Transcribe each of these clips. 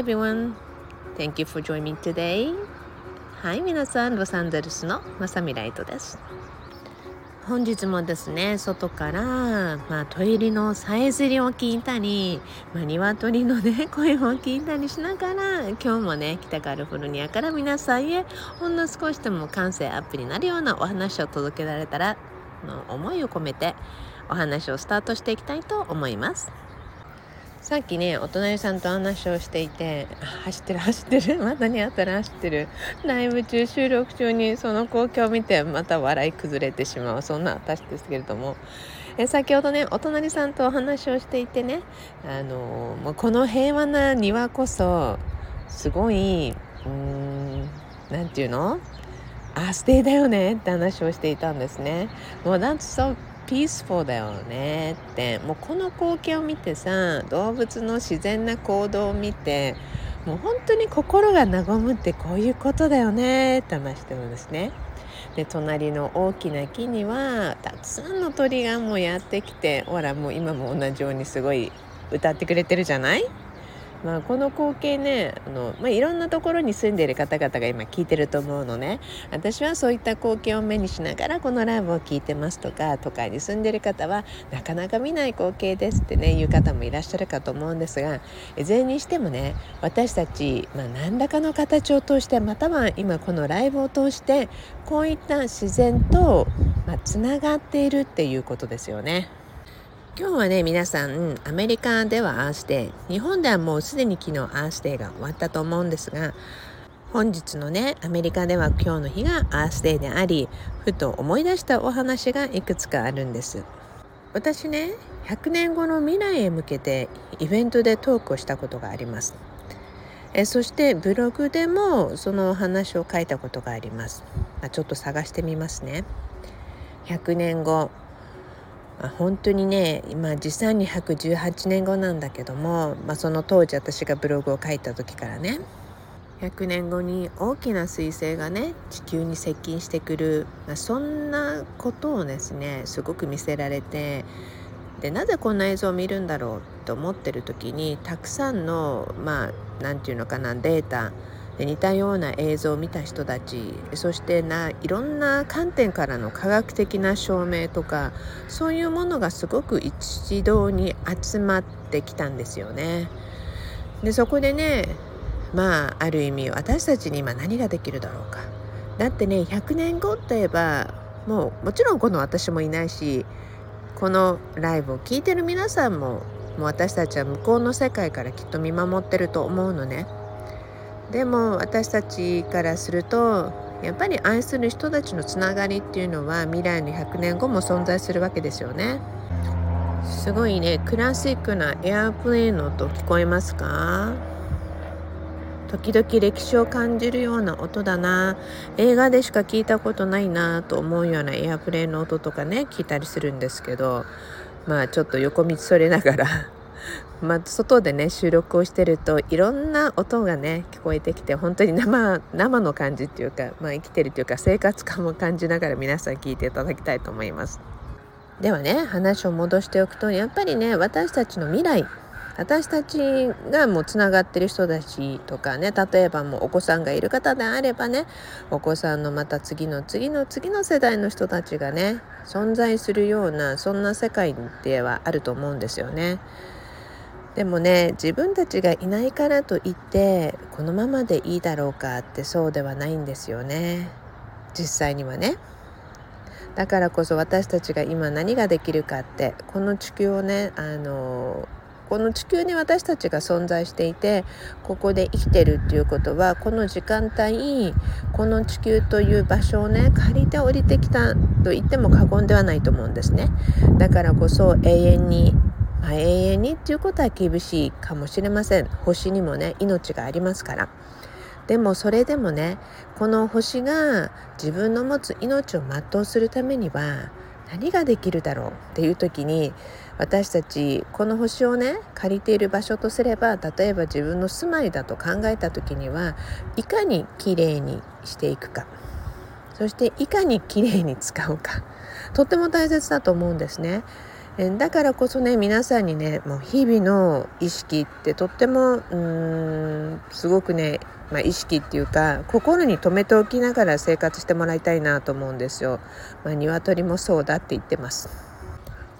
everyone. Thank you for joining me today. はい、皆さん、ロサンゼルスのまさみライトです。本日もですね、外から、まあ、トイレのさえずりを聞いたり、まあ、鶏のね、声を聞いたりしながら、今日もね、北カリフォルニアから皆さんへ、ほんの少しでも感性アップになるようなお話を届けられたら、の思いを込めて、お話をスタートしていきたいと思います。さっきねお隣さんと話をしていて走ってる 走ってるまたにあったら走ってる。ライブ中収録中にその光景を見てまた笑い崩れてしまう。そんな私ですけれども。え先ほどねお隣さんとお話をしていてねあのもうこの平和な庭こそすごいうーん何て言うの？アースデーだよねって話をしていたんですね。もう That's so ピースフォーだよねってもうこの光景を見てさ動物の自然な行動を見てもう本当に心が和むってこういうことだよねって話してるんですね。で隣の大きな木にはたくさんの鳥がもうやってきてほらもう今も同じようにすごい歌ってくれてるじゃない？まあ、この光景ねあの、まあ、いろんなところに住んでいる方々が今聞いてると思うのね私はそういった光景を目にしながらこのライブを聞いてますとか都会に住んでる方はなかなか見ない光景ですってね言う方もいらっしゃるかと思うんですがいずれにしてもね私たち、まあ、何らかの形を通してまたは今このライブを通してこういった自然とつな、がっているっていうことですよね。今日はね皆さんアメリカではアースデー日本ではもうすでに昨日アースデーが終わったと思うんですが本日のねアメリカでは今日の日がアースデーでありふと思い出したお話がいくつかあるんです。私ね100年後の未来へ向けてイベントでトークをしたことがあります。えそしてブログでもそのお話を書いたことがあります、まあ、ちょっと探してみますね。100年後本当にね今実際に118年後なんだけども、まあ、その当時私がブログを書いた時からね100年後に大きな彗星がね地球に接近してくる、まあ、そんなことをですねすごく見せられてでなぜこんな映像を見るんだろうと思ってる時にたくさんのまあ何て言うのかなデータ似たような映像を見た人たちそしてないろんな観点からの科学的な証明とかそういうものがすごく一堂に集まってきたんですよね。でそこでねまあある意味私たちに今何ができるだろうか。だってね100年後といえばもうもちろんこの私もいないしこのライブを聴いてる皆さんももう私たちは向こうの世界からきっと見守ってると思うのね。でも私たちからするとやっぱり愛する人たちのつながりっていうのは未来の100年後も存在するわけですよね。すごいね。クラシックなエアプレーンの音聞こえますか？時々歴史を感じるような音だな。映画でしか聞いたことないなと思うようなエアプレーンの音とかね聞いたりするんですけどまあちょっと横道それながらまあ、外でね収録をしてるといろんな音がね聞こえてきて本当に生生の感じっていうか、まあ、生きてるっていうか生活感も感じながら皆さん聞いていただきたいと思います。ではね話を戻しておくとやっぱりね私たちの未来私たちがもうつながってる人たちとかね例えばもうお子さんがいる方であればねお子さんのまた次の次の次の世代の人たちがね存在するようなそんな世界ではあると思うんですよね。でもね自分たちがいないからといってこのままでいいだろうかってそうではないんですよね。実際にはね。だからこそ私たちが今何ができるかってこの地球をねあのこの地球に私たちが存在していてここで生きてるっていうことはこの時間帯この地球という場所をね借りて降りてきたと言っても過言ではないと思うんですね。だからこそ永遠に、にっていうことは厳しいかもしれません。星にもね命がありますから。でもそれでもねこの星が自分の持つ命を全うするためには何ができるだろうっていう時に私たちこの星をね借りている場所とすれば例えば自分の住まいだと考えた時にはいかにきれいにしていくか。そしていかにきれいに使うか。とっても大切だと思うんですね。だからこそね皆さんにねもう日々の意識ってとってもうーんすごくね、まあ、意識っていうか心に留めておきながら生活してもらいたいなと思うんですよ。まあ、鶏もそうだって言ってます。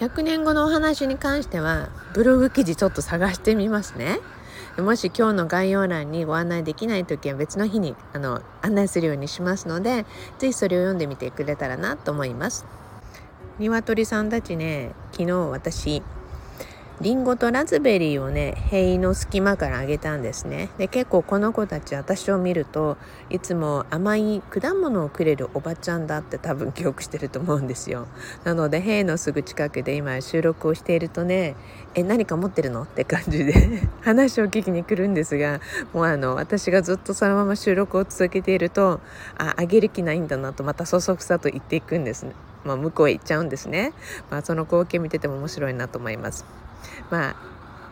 100年後のお話に関してはブログ記事ちょっと探してみますね。もし今日の概要欄にご案内できない時は別の日にあの案内するようにしますので是非それを読んでみてくれたらなと思います。鶏さんたちね昨日私リンゴとラズベリーをね塀の隙間からあげたんですね。で結構この子たち私を見るといつも甘い果物をくれるおばちゃんだって多分記憶してると思うんですよ。なので塀のすぐ近くで今収録をしているとねえ何か持ってるの？って感じで 話を聞きに来るんですがもうあの私がずっとそのまま収録を続けているとああげる気ないんだなとまたそそくさと言っていくんですね。まあ、向こうへ行っちゃうんですね、まあ、その光景見てても面白いなと思います。まあ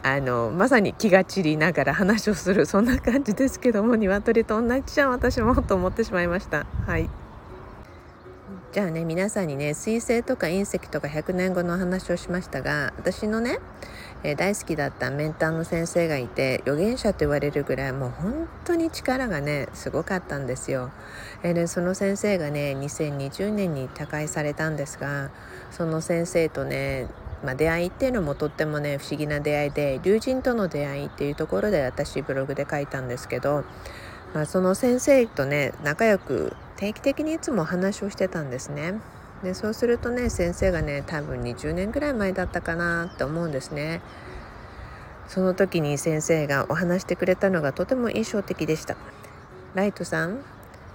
あのまさに気が散りながら話をするそんな感じですけども鶏と同じじゃん私もと思ってしまいました。はい。じゃあね皆さんにね彗星とか隕石とか100年後の話をしましたが私のね、えー、大好きだったメンターの先生がいて預言者と言われるぐらいもう本当に力がねすごかったんですよ。えー、でその先生がね2020年に他界されたんですがその先生とねまあ、出会いっていうのもとってもね不思議な出会いで竜神との出会いっていうところで私ブログで書いたんですけど、まあ、その先生とね仲良く定期的にいつも話をしてたんですね。でそうするとね先生がね多分20年ぐらい前だったかなって思うんですね。その時に先生がお話してくれたのがとても印象的でした。ライトさん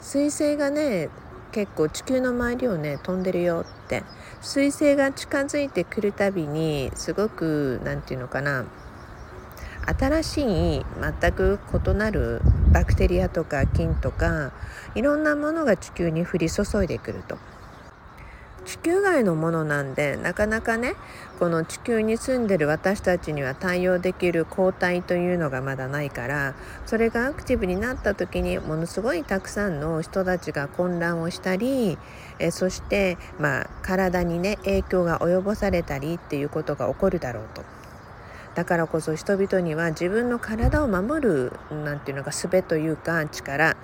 彗星がね結構地球の周りをね飛んでるよって彗星が近づいてくるたびにすごく何て言うのかな新しい全く異なるバクテリアとか菌とかいろんなものが地球に降り注いでくると。地球外のものなんでなかなかねこの地球に住んでる私たちには対応できる抗体というのがまだないからそれがアクティブになった時にものすごいたくさんの人たちが混乱をしたりえそしてまあ体にね影響が及ぼされたりっていうことが起こるだろうと。だからこそ人々には自分の体を守るなんていうのが術というか力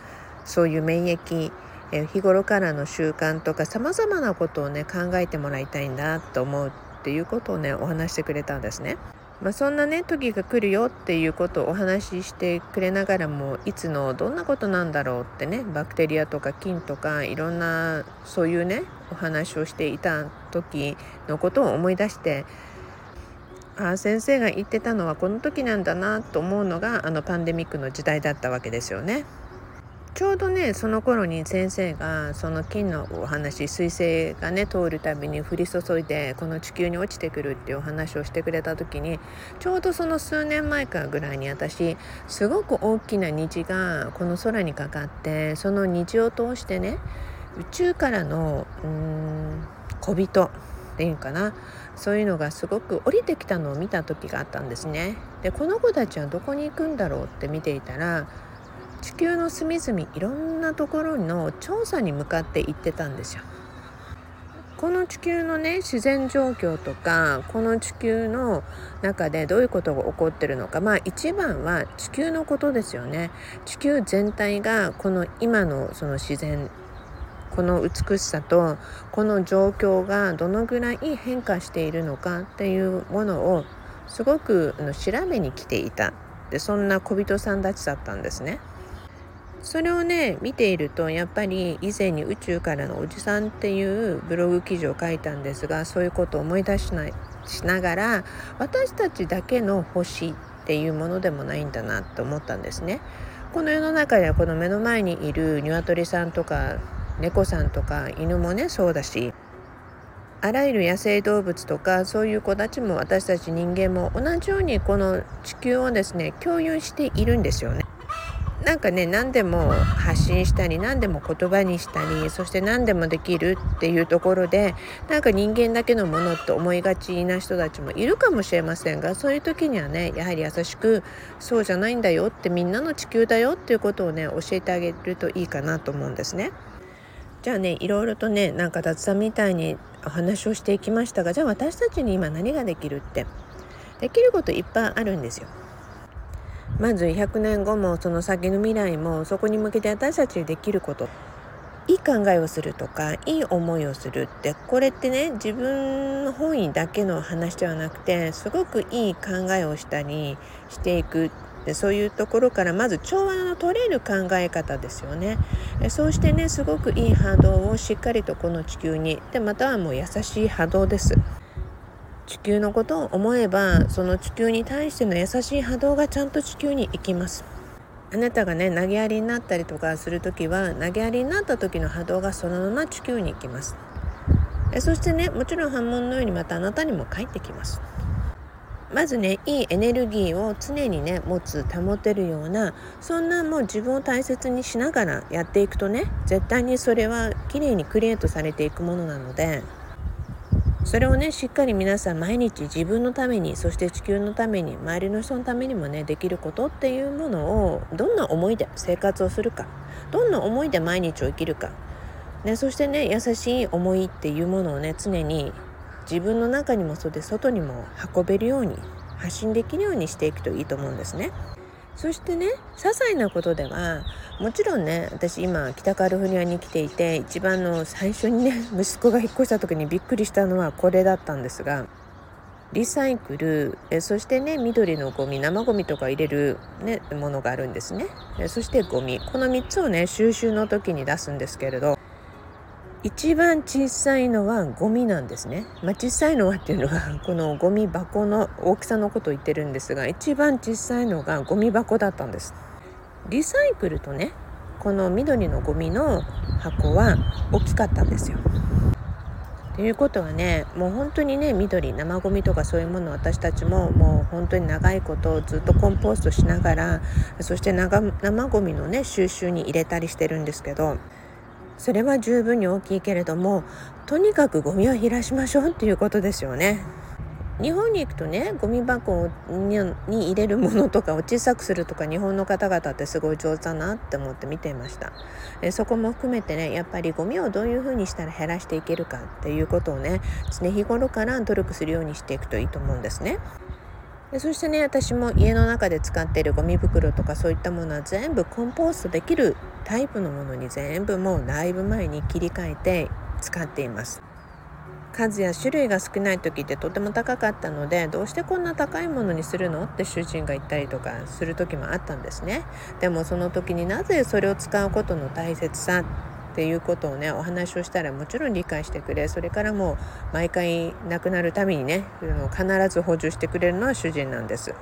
そういう免疫え日頃からの習慣とかさまざまなことをね考えてもらいたいんだと思うっていうことをねお話してくれたんですね。まあ、そんなね時が来るよっていうことをお話ししてくれながらもいつのどんなことなんだろうってねバクテリアとか菌とかいろんなそういうねお話をしていた時のことを思い出してあ先生が言ってたのはこの時なんだなと思うのがあのパンデミックの時代だったわけですよね。ちょうどねその頃に先生がその金のお話彗星がね通るたびに降り注いでこの地球に落ちてくるっていうお話をしてくれた時にちょうどその数年前かぐらいに私すごく大きな虹がこの空にかかってその虹を通してね宇宙からのうーん小人っていうかなそういうのがすごく降りてきたのを見た時があったんですね。でこの子たちはどこに行くんだろうって見ていたら地球の隅々いろんなところの調査に向かって行ってたんですよ。この地球のね自然状況とかこの地球の中でどういうことが起こってるのかまあ一番は地球のことですよね地球全体がこの今のその自然この美しさとこの状況がどのぐらい変化しているのかっていうものをすごく調べに来ていたでそんな小人さんたちだったんですね。それをね見ているとやっぱり以前に宇宙からのおじさんっていうブログ記事を書いたんですがそういうことを思い出しないしながら私たちだけの星っていうものでもないんだなと思ったんですね。この世の中ではこの目の前にいる鶏さんとか猫さんとか犬もねそうだしあらゆる野生動物とかそういう子たちも私たち人間も同じようにこの地球をですね共有しているんですよね。なんかね何でも発信したり何でも言葉にしたりそして何でもできるっていうところでなんか人間だけのものと思いがちな人たちもいるかもしれませんがそういう時にはねやはり優しくそうじゃないんだよってみんなの地球だよっていうことをね教えてあげるといいかなと思うんですね。じゃあねいろいろとねなんか雑談みたいにお話をしていきましたがじゃあ私たちに今何ができるって。できることいっぱいあるんですよ。まず100年後もその先の未来もそこに向けて私たちにできること。いい考えをするとかいい思いをするって。これってね自分本位だけの話ではなくてすごくいい考えをしたりしていくでそういうところからまず調和の取れる考え方ですよね。そうしてねすごくいい波動をしっかりとこの地球にでまたはもう優しい波動です。地球のことを思えばその地球に対しての優しい波動がちゃんと地球に行きます。あなたがね投げやりになったりとかする時は投げやりになった時の波動がそのまま地球に行きます。えそしてねもちろん反問のようにまたあなたにも返ってきます。まずねいいエネルギーを常にね持つ保てるようなそんなもう自分を大切にしながらやっていくとね絶対にそれはきれいにクリエイトされていくものなのでそれをねしっかり皆さん毎日自分のためにそして地球のために周りの人のためにもねできることっていうものをどんな思いで生活をするかどんな思いで毎日を生きるか、ね、そしてね優しい思いっていうものをね常に自分の中にもそうで外にも運べるように発信できるようにしていくといいと思うんですね。そしてね些細なことではもちろんね私今北カリフォルニアに来ていて一番の最初にね 息子が引っ越した時にびっくりしたのはこれだったんですがリサイクルえそしてね緑のゴミ生ゴミとか入れる、ね、ものがあるんですねえそしてゴミこの3つをね収集の時に出すんですけれど一番小さいのはゴミなんですね。まあ、小さいのはっていうのは このゴミ箱の大きさのことを言ってるんですが一番小さいのがゴミ箱だったんです。リサイクルとねこの緑のゴミの箱は大きかったんですよ。ということはねもう本当にね緑生ゴミとかそういうもの私たちももう本当に長いことずっとコンポストしながらそして生ゴミのね収集に入れたりしてるんですけどそれは十分に大きいけれどもとにかくゴミを減らしましょうっていうことですよね。日本に行くとねゴミ箱に入れるものとかを小さくするとか日本の方々ってすごい上手だなって思って見ていましたえそこも含めてねやっぱりゴミをどういうふうにしたら減らしていけるかっていうことをね常日頃から努力するようにしていくといいと思うんですね。でそしてね私も家の中で使っているゴミ袋とかそういったものは全部コンポストできるタイプのものに全部もうだいぶ前に切り替えて使っています。数や種類が少ない時ってとても高かったのでどうしてこんな高いものにするのって主人が言ったりとかする時もあったんですね。でもその時になぜそれを使うことの大切さっていうことをねお話をしたらもちろん理解してくれそれからもう毎回亡くなるためにね必ず補充してくれるのは主人なんです。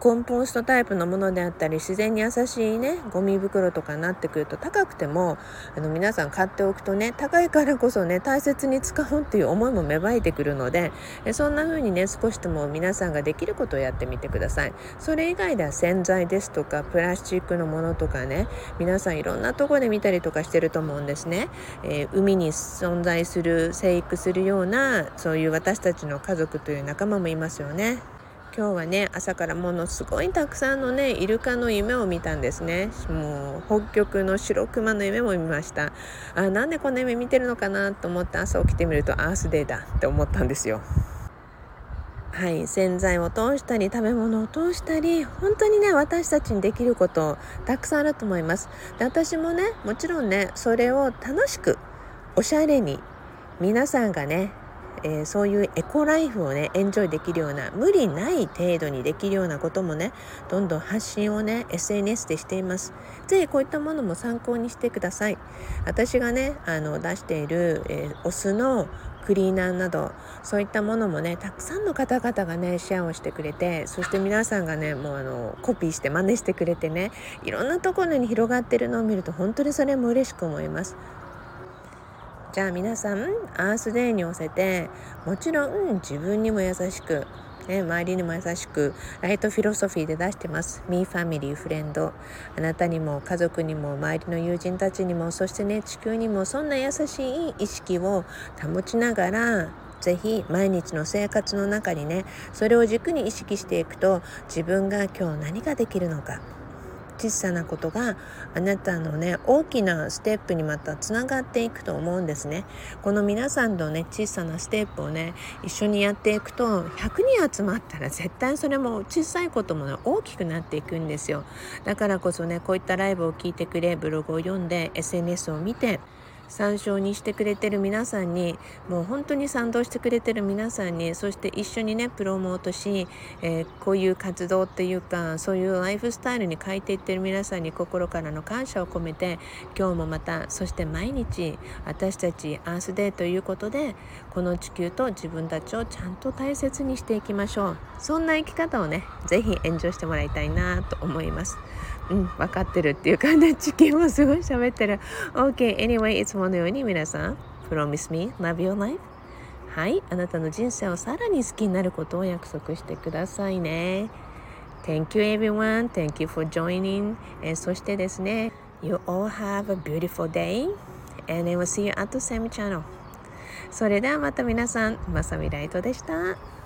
コンポストタイプのものであったり自然に優しいねゴミ袋とかになってくると高くてもあの皆さん買っておくとね高いからこそね大切に使うっていう思いも芽生えてくるのでそんな風にね少しでも皆さんができることをやってみてください。それ以外では洗剤ですとかプラスチックのものとかね皆さんいろんなとこで見たりとかしてると思うんですね、えー、海に存在する生育するようなそういう私たちの家族という仲間もいますよね。今日はね朝からものすごいたくさんのねイルカの夢を見たんですね。もう北極の白熊の夢も見ました。あなんでこんな夢見てるのかなと思って朝起きてみるとアースデーだって思ったんですよ。はい洗剤を通したり食べ物を通したり本当にね私たちにできることたくさんあると思います。で私もねもちろんねそれを楽しくおしゃれに皆さんがねえー、そういうエコライフをねエンジョイできるような無理ない程度にできるようなこともねどんどん発信をね SNS でしています。是非こういったものも参考にしてください。私がねあの出している、えー、お酢のクリーナーなどそういったものもねたくさんの方々がねシェアをしてくれてそして皆さんがねもうあのコピーして真似してくれてねいろんなところに広がってるのを見ると本当にそれも嬉しく思います。じゃあ皆さんアースデーに寄せてもちろん自分にも優しく、ね、周りにも優しくライトフィロソフィーで出してます。Me Family フレンド。あなたにも家族にも周りの友人たちにもそしてね地球にもそんな優しい意識を保ちながらぜひ毎日の生活の中にねそれを軸に意識していくと自分が今日何ができるのか小さなことがあなたのね大きなステップにまたつながっていくと思うんですね。この皆さんのね小さなステップをね一緒にやっていくと100人集まったら絶対それも小さいことも、ね、大きくなっていくんですよ。だからこそねこういったライブを聞いてくれブログを読んで SNS を見て参照にしてくれてる皆さんにもう本当に賛同してくれてる皆さんにそして一緒にねプロモートし、えー、こういう活動っていうかそういうライフスタイルに変えていってる皆さんに心からの感謝を込めて今日もまたそして毎日私たちアースデーということでこの地球と自分たちをちゃんと大切にしていきましょうそんな生き方をね是非エンジョイしてもらいたいなと思います。うん、分かってるっていう感じで地球もすごい喋ってる。OK, anyway, いつものように皆さん、Promise me, love your life. はい、あなたの人生をさらに好きになることを約束してくださいね。Thank you everyone. Thank you for joining. えそしてですね、You all have a beautiful day. And I will see you at the same channel. それではまた皆さん、まさみライトでした。